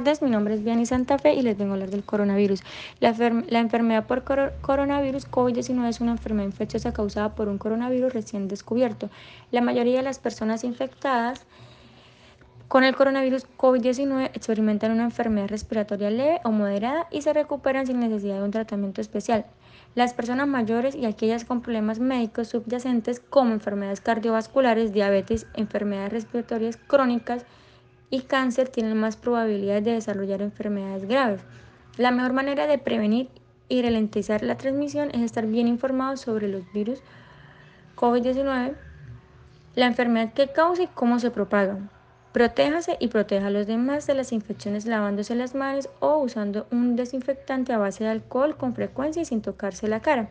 tardes, mi nombre es Vianney Santa Fe y les vengo a hablar del coronavirus. La, enfermedad por coronavirus COVID-19 es una enfermedad infecciosa causada por un coronavirus recién descubierto. La mayoría de las personas infectadas con el coronavirus COVID-19 experimentan una enfermedad respiratoria leve o moderada y se recuperan sin necesidad de un tratamiento especial. Las personas mayores y aquellas con problemas médicos subyacentes como enfermedades cardiovasculares, diabetes, enfermedades respiratorias crónicas, y cáncer tienen más probabilidades de desarrollar enfermedades graves. La mejor manera de prevenir y ralentizar la transmisión es estar bien informados sobre los virus COVID-19, la enfermedad que causa y cómo se propaga. Protéjase y proteja a los demás de las infecciones lavándose las manos o usando un desinfectante a base de alcohol con frecuencia y sin tocarse la cara.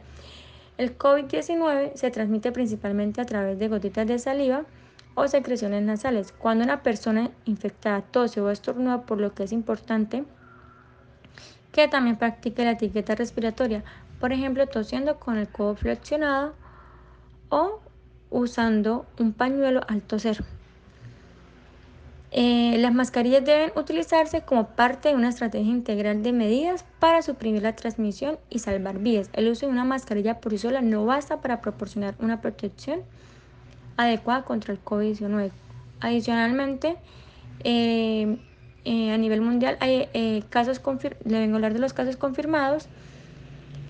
El COVID-19 se transmite principalmente a través de gotitas de saliva, o secreciones nasales. Cuando una persona infectada tose o estornuda, por lo que es importante que también practique la etiqueta respiratoria, por ejemplo, tosiendo con el codo flexionado o usando un pañuelo al toser. Eh, las mascarillas deben utilizarse como parte de una estrategia integral de medidas para suprimir la transmisión y salvar vidas. El uso de una mascarilla por sí sola no basta para proporcionar una protección adecuada contra el COVID-19. Adicionalmente, eh, eh, a nivel mundial hay eh, casos, le vengo a hablar de los casos confirmados,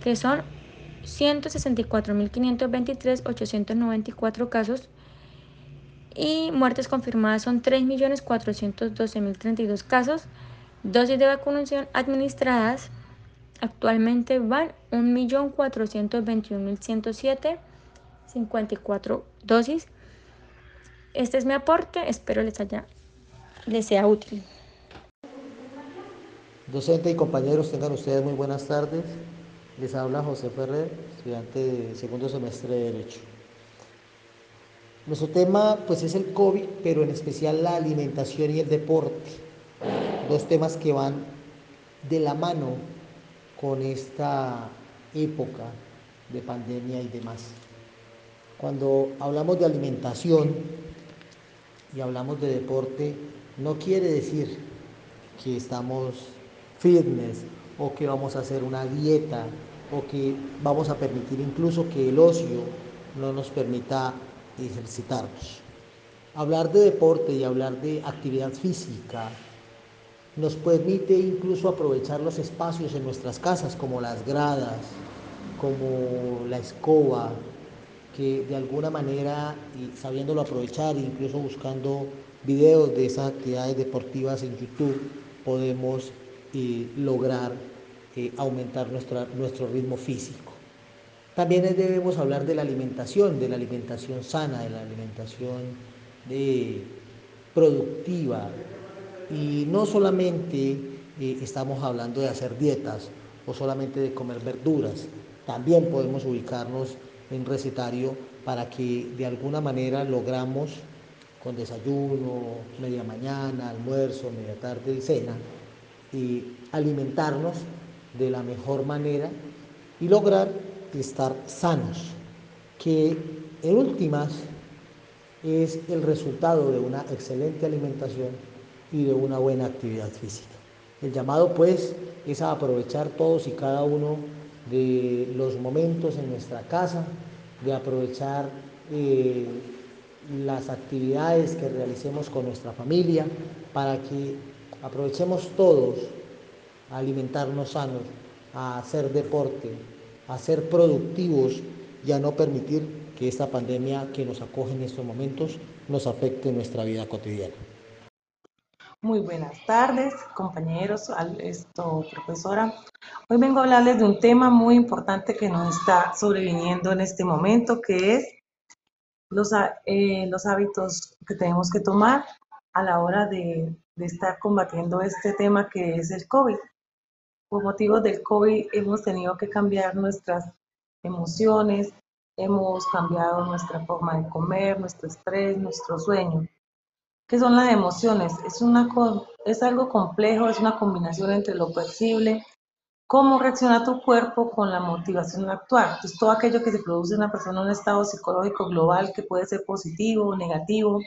que son 164.523.894 casos y muertes confirmadas son 3.412.032 casos. Dosis de vacunación administradas actualmente van 1.421.107, 54 dosis. Este es mi aporte, espero les haya les sea útil. Docente y compañeros, tengan ustedes muy buenas tardes. Les habla José Ferrer, estudiante de segundo semestre de Derecho. Nuestro tema pues es el COVID, pero en especial la alimentación y el deporte. Dos temas que van de la mano con esta época de pandemia y demás. Cuando hablamos de alimentación, y hablamos de deporte, no quiere decir que estamos fitness o que vamos a hacer una dieta o que vamos a permitir incluso que el ocio no nos permita ejercitarnos. Hablar de deporte y hablar de actividad física nos permite incluso aprovechar los espacios en nuestras casas como las gradas, como la escoba, que de alguna manera, y sabiéndolo aprovechar, incluso buscando videos de esas actividades deportivas en YouTube, podemos eh, lograr eh, aumentar nuestro ritmo físico. También debemos hablar de la alimentación, de la alimentación sana, de la alimentación productiva. Y no solamente eh, estamos hablando de hacer dietas o solamente de comer verduras, también podemos ubicarnos en recetario para que de alguna manera logramos con desayuno, media mañana, almuerzo, media tarde y cena, y alimentarnos de la mejor manera y lograr estar sanos, que en últimas es el resultado de una excelente alimentación y de una buena actividad física. El llamado pues es aprovechar todos y cada uno de los momentos en nuestra casa, de aprovechar eh, las actividades que realicemos con nuestra familia, para que aprovechemos todos a alimentarnos sanos, a hacer deporte, a ser productivos y a no permitir que esta pandemia que nos acoge en estos momentos nos afecte nuestra vida cotidiana. Muy buenas tardes, compañeros, esto, profesora. Hoy vengo a hablarles de un tema muy importante que nos está sobreviniendo en este momento, que es los, eh, los hábitos que tenemos que tomar a la hora de, de estar combatiendo este tema que es el COVID. Por motivos del COVID hemos tenido que cambiar nuestras emociones, hemos cambiado nuestra forma de comer, nuestro estrés, nuestro sueño. ¿Qué son las emociones? Es, una, es algo complejo, es una combinación entre lo percible, cómo reacciona tu cuerpo con la motivación de actuar. Entonces, todo aquello que se produce en una persona en un estado psicológico global que puede ser positivo o negativo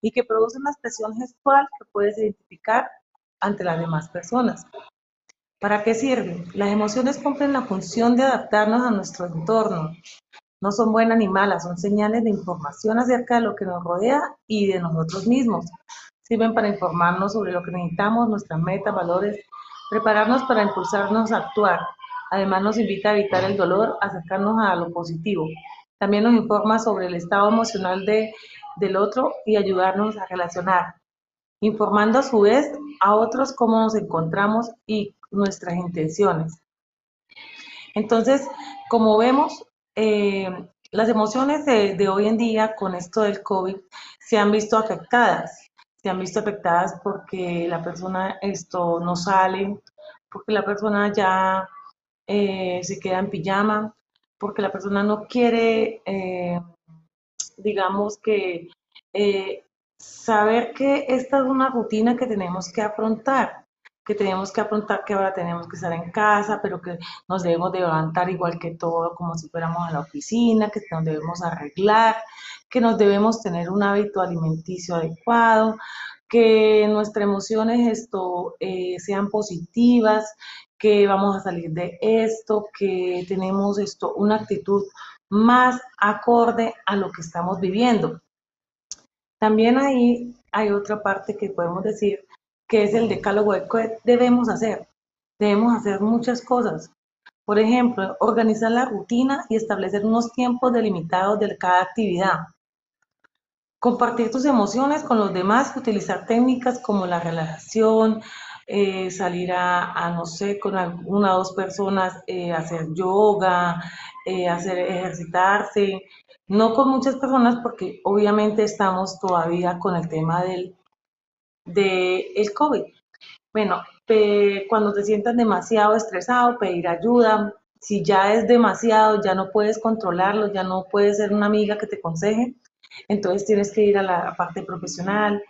y que produce una expresión gestual que puedes identificar ante las demás personas. ¿Para qué sirven? Las emociones cumplen la función de adaptarnos a nuestro entorno. No son buenas ni malas, son señales de información acerca de lo que nos rodea y de nosotros mismos. Sirven para informarnos sobre lo que necesitamos, nuestras metas, valores, prepararnos para impulsarnos a actuar. Además nos invita a evitar el dolor, acercarnos a lo positivo. También nos informa sobre el estado emocional de, del otro y ayudarnos a relacionar, informando a su vez a otros cómo nos encontramos y nuestras intenciones. Entonces, como vemos, eh, las emociones de, hoy en día con esto del COVID se han visto afectadas. Se han visto afectadas porque la persona esto no sale, porque la persona ya eh, se queda en pijama, porque la persona no quiere, eh, digamos que, saber que esta es una rutina que tenemos que afrontar, que tenemos que afrontar que ahora tenemos que estar en casa, pero que nos debemos de levantar igual que todo, como si fuéramos a la oficina, que nos debemos arreglar, que nos debemos tener un hábito alimenticio adecuado, que nuestras emociones esto, sean positivas, que vamos a salir de esto, que tenemos esto, una actitud más acorde a lo que estamos viviendo. También ahí hay otra parte que podemos decir que es el decálogo de qué debemos hacer. Debemos hacer muchas cosas. Por ejemplo, organizar la rutina y establecer unos tiempos delimitados de cada actividad. Compartir tus emociones con los demás, utilizar técnicas como la relajación, eh, salir a, no sé, con una o dos personas, eh, hacer yoga, eh, hacer ejercitarse, no con muchas personas porque obviamente estamos todavía con el tema del de el COVID. Bueno, cuando te sientas demasiado estresado, pedir ayuda. Si ya es demasiado, ya no puedes controlarlo, ya no puedes ser una amiga que te aconseje, entonces tienes que ir a la parte profesional,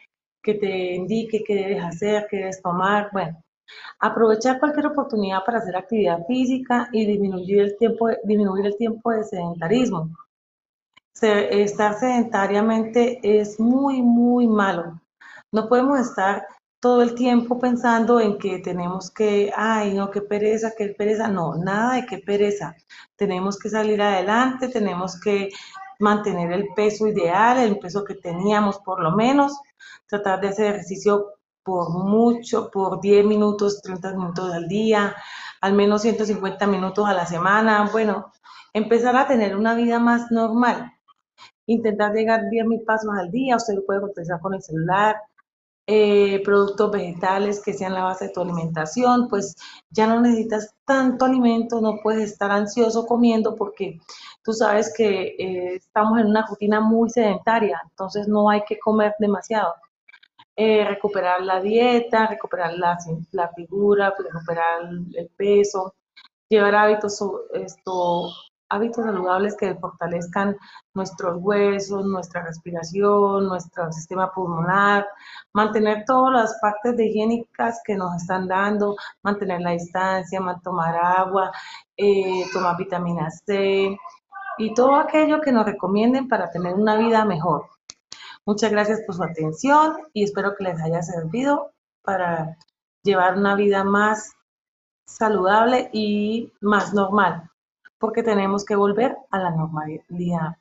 que te indique qué debes hacer, qué debes tomar. Bueno, aprovechar cualquier oportunidad para hacer actividad física y disminuir el tiempo, disminuir el tiempo de sedentarismo. Estar sedentariamente es muy, muy malo. No podemos estar todo el tiempo pensando en que tenemos que, ay, no, qué pereza, qué pereza. No, nada de qué pereza. Tenemos que salir adelante, tenemos que mantener el peso ideal, el peso que teníamos por lo menos, tratar de hacer ejercicio por mucho, por 10 minutos, 30 minutos al día, al menos 150 minutos a la semana. Bueno, empezar a tener una vida más normal. Intentar llegar 10.000 pasos al día, usted lo puede contestar con el celular, eh, productos vegetales que sean la base de tu alimentación, pues ya no necesitas tanto alimento, no puedes estar ansioso comiendo porque tú sabes que eh, estamos en una rutina muy sedentaria, entonces no hay que comer demasiado. Eh, recuperar la dieta, recuperar la, la figura, recuperar el peso, llevar hábitos, esto, hábitos saludables que fortalezcan nuestros huesos, nuestra respiración, nuestro sistema pulmonar, mantener todas las partes de higiénicas que nos están dando, mantener la distancia, tomar agua, eh, tomar vitamina C y todo aquello que nos recomienden para tener una vida mejor. Muchas gracias por su atención y espero que les haya servido para llevar una vida más saludable y más normal, porque tenemos que volver a la normalidad.